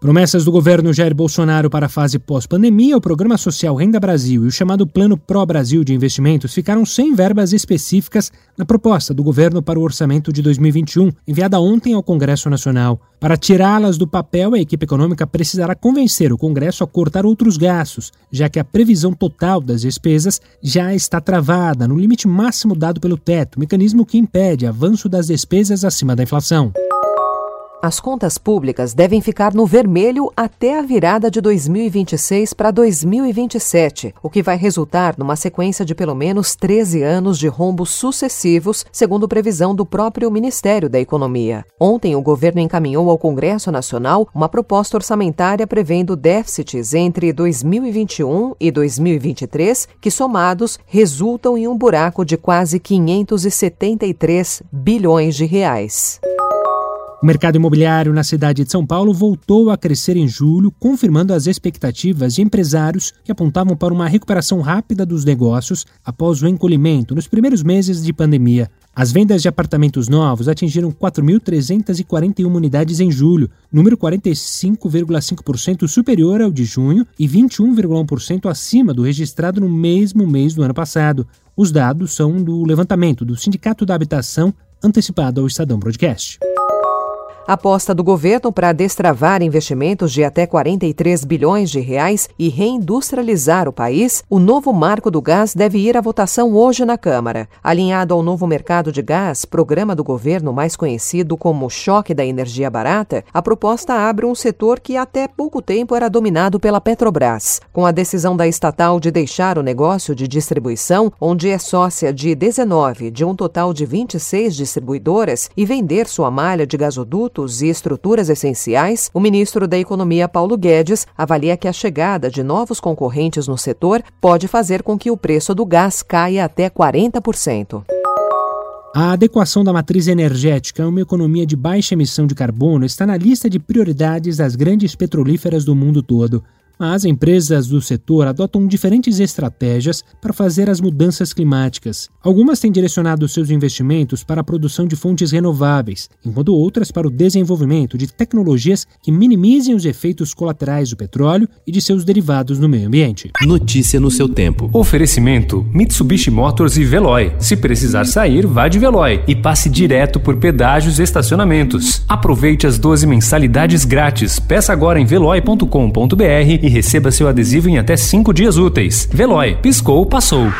Promessas do governo Jair Bolsonaro para a fase pós-pandemia, o Programa Social Renda Brasil e o chamado Plano Pro Brasil de Investimentos ficaram sem verbas específicas na proposta do governo para o orçamento de 2021, enviada ontem ao Congresso Nacional. Para tirá-las do papel, a equipe econômica precisará convencer o Congresso a cortar outros gastos, já que a previsão total das despesas já está travada no limite máximo dado pelo teto, mecanismo que impede avanço das despesas acima da inflação. As contas públicas devem ficar no vermelho até a virada de 2026 para 2027, o que vai resultar numa sequência de pelo menos 13 anos de rombos sucessivos, segundo previsão do próprio Ministério da Economia. Ontem, o governo encaminhou ao Congresso Nacional uma proposta orçamentária prevendo déficits entre 2021 e 2023, que somados resultam em um buraco de quase 573 bilhões de reais. O mercado imobiliário na cidade de São Paulo voltou a crescer em julho, confirmando as expectativas de empresários que apontavam para uma recuperação rápida dos negócios após o encolhimento nos primeiros meses de pandemia. As vendas de apartamentos novos atingiram 4.341 unidades em julho, número 45,5% superior ao de junho e 21,1% acima do registrado no mesmo mês do ano passado. Os dados são do levantamento do Sindicato da Habitação, antecipado ao Estadão Broadcast. Aposta do governo para destravar investimentos de até 43 bilhões de reais e reindustrializar o país, o novo marco do gás deve ir à votação hoje na Câmara. Alinhado ao novo mercado de gás, programa do governo mais conhecido como choque da energia barata, a proposta abre um setor que até pouco tempo era dominado pela Petrobras. Com a decisão da estatal de deixar o negócio de distribuição, onde é sócia de 19 de um total de 26 distribuidoras, e vender sua malha de gasoduto e estruturas essenciais, o ministro da Economia Paulo Guedes avalia que a chegada de novos concorrentes no setor pode fazer com que o preço do gás caia até 40%. A adequação da matriz energética a uma economia de baixa emissão de carbono está na lista de prioridades das grandes petrolíferas do mundo todo. Mas empresas do setor adotam diferentes estratégias para fazer as mudanças climáticas. Algumas têm direcionado seus investimentos para a produção de fontes renováveis, enquanto outras para o desenvolvimento de tecnologias que minimizem os efeitos colaterais do petróleo e de seus derivados no meio ambiente. Notícia no seu tempo. Oferecimento: Mitsubishi Motors e Veloy. Se precisar sair, vá de Veloy e passe direto por pedágios e estacionamentos. Aproveite as 12 mensalidades grátis. Peça agora em veloy.com.br e receba seu adesivo em até 5 dias úteis. Veloy, piscou, passou.